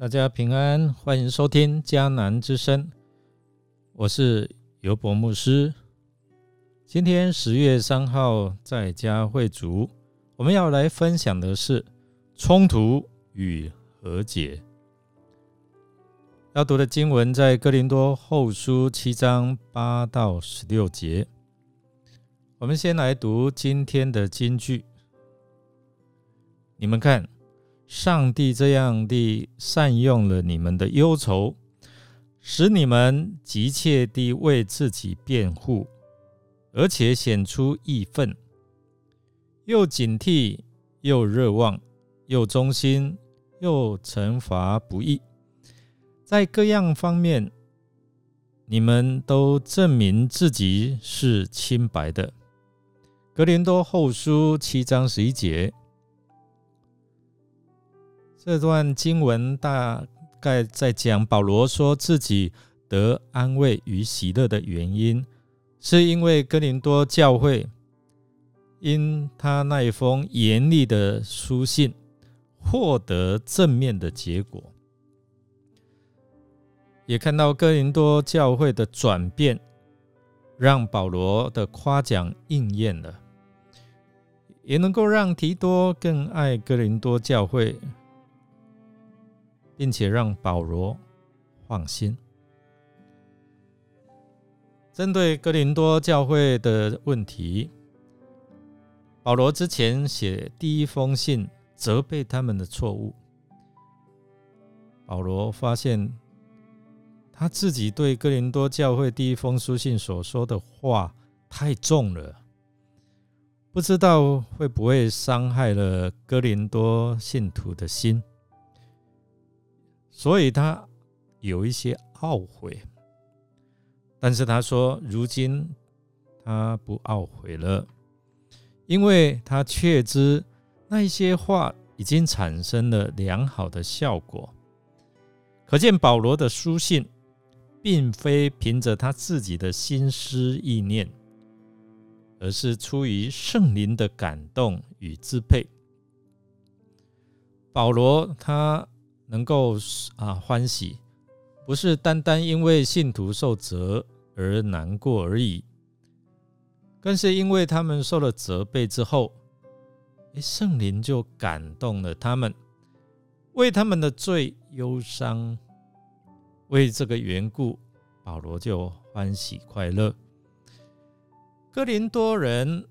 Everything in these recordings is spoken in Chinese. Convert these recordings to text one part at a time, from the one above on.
大家平安，欢迎收听迦南之声，我是尤博牧师。今天十月三号在家会主，我们要来分享的是冲突与和解。要读的经文在哥林多后书七章八到十六节。我们先来读今天的金句，你们看。上帝这样地善用了你们的忧愁，使你们急切地为自己辩护，而且显出义愤，又警惕，又热望，又忠心，又惩罚不义，在各样方面，你们都证明自己是清白的。格林多后书七章十一节。这段经文大概在讲保罗说自己得安慰与喜乐的原因，是因为哥林多教会因他那一封严厉的书信获得正面的结果，也看到哥林多教会的转变，让保罗的夸奖应验了，也能够让提多更爱哥林多教会。并且让保罗放心。针对哥林多教会的问题，保罗之前写第一封信责备他们的错误。保罗发现他自己对哥林多教会第一封书信所说的话太重了，不知道会不会伤害了哥林多信徒的心。所以他有一些懊悔，但是他说，如今他不懊悔了，因为他确知那一些话已经产生了良好的效果。可见保罗的书信，并非凭着他自己的心思意念，而是出于圣灵的感动与支配。保罗他。能够啊欢喜，不是单单因为信徒受责而难过而已，更是因为他们受了责备之后，哎，圣灵就感动了他们，为他们的罪忧伤，为这个缘故，保罗就欢喜快乐。哥林多人，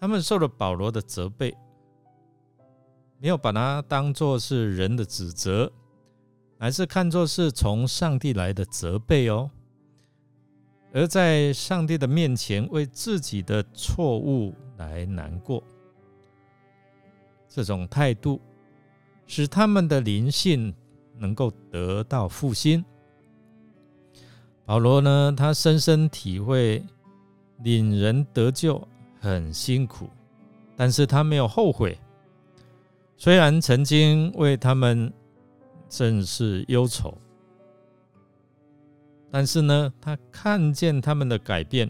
他们受了保罗的责备。没有把它当作是人的指责，而是看作是从上帝来的责备哦。而在上帝的面前为自己的错误来难过，这种态度使他们的灵性能够得到复兴。保罗呢，他深深体会领人得救很辛苦，但是他没有后悔。虽然曾经为他们甚是忧愁，但是呢，他看见他们的改变，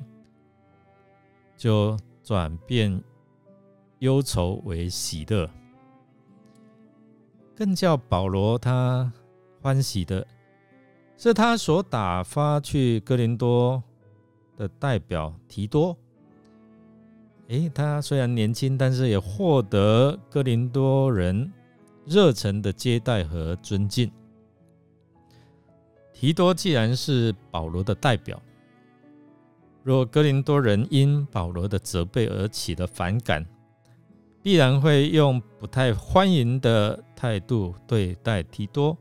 就转变忧愁为喜乐。更叫保罗他欢喜的是，他所打发去哥林多的代表提多。诶，他虽然年轻，但是也获得哥林多人热忱的接待和尊敬。提多既然是保罗的代表，若哥林多人因保罗的责备而起了反感，必然会用不太欢迎的态度对待提多。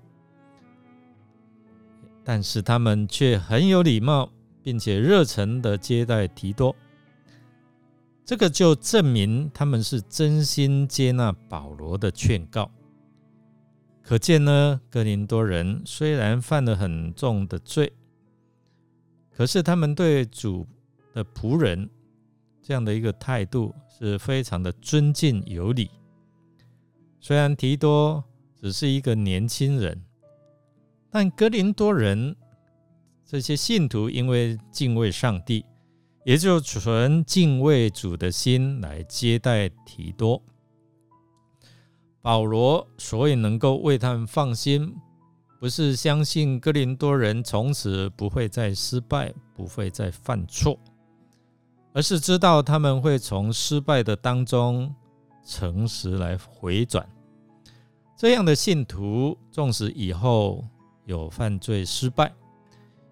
但是他们却很有礼貌，并且热忱的接待提多。这个就证明他们是真心接纳保罗的劝告。可见呢，哥林多人虽然犯了很重的罪，可是他们对主的仆人这样的一个态度是非常的尊敬有礼。虽然提多只是一个年轻人，但哥林多人这些信徒因为敬畏上帝。也就存敬畏主的心来接待提多。保罗所以能够为他们放心，不是相信哥林多人从此不会再失败，不会再犯错，而是知道他们会从失败的当中诚实来回转。这样的信徒，纵使以后有犯罪失败，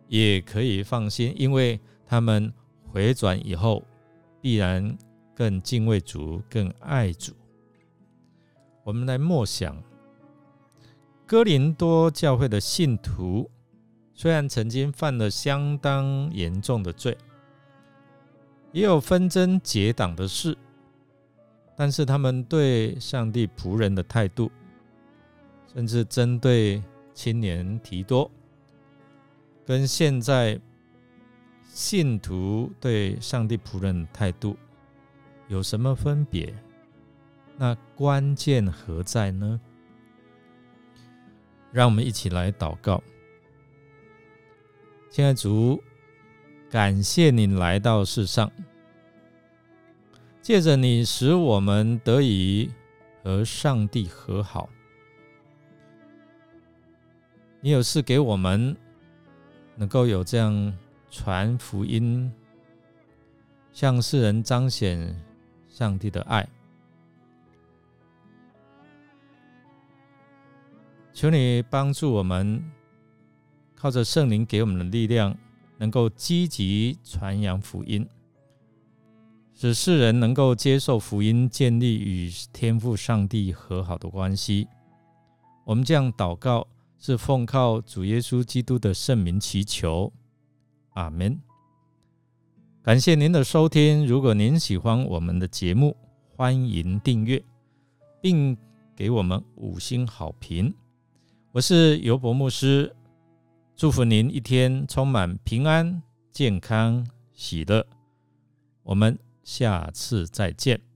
也可以放心，因为他们回转以后，必然更敬畏主，更爱主。我们来默想，哥林多教会的信徒，虽然曾经犯了相当严重的罪，也有纷争结党的事，但是他们对上帝仆人的态度。甚至针对青年提多，跟现在信徒对上帝仆人的态度有什么分别？那关键何在呢？让我们一起来祷告。亲爱的主，感谢你来到世上，借着你使我们得以和上帝和好。你有事给我们，能够有这样传福音，向世人彰显上帝的爱。求你帮助我们，靠着圣灵给我们的力量，能够积极传扬福音，使世人能够接受福音，建立与天父上帝和好的关系。我们这样祷告。是奉靠主耶稣基督的圣名祈求，阿门。感谢您的收听。如果您喜欢我们的节目，欢迎订阅，并给我们五星好评。我是尤伯牧师，祝福您一天充满平安、健康、喜乐。我们下次再见。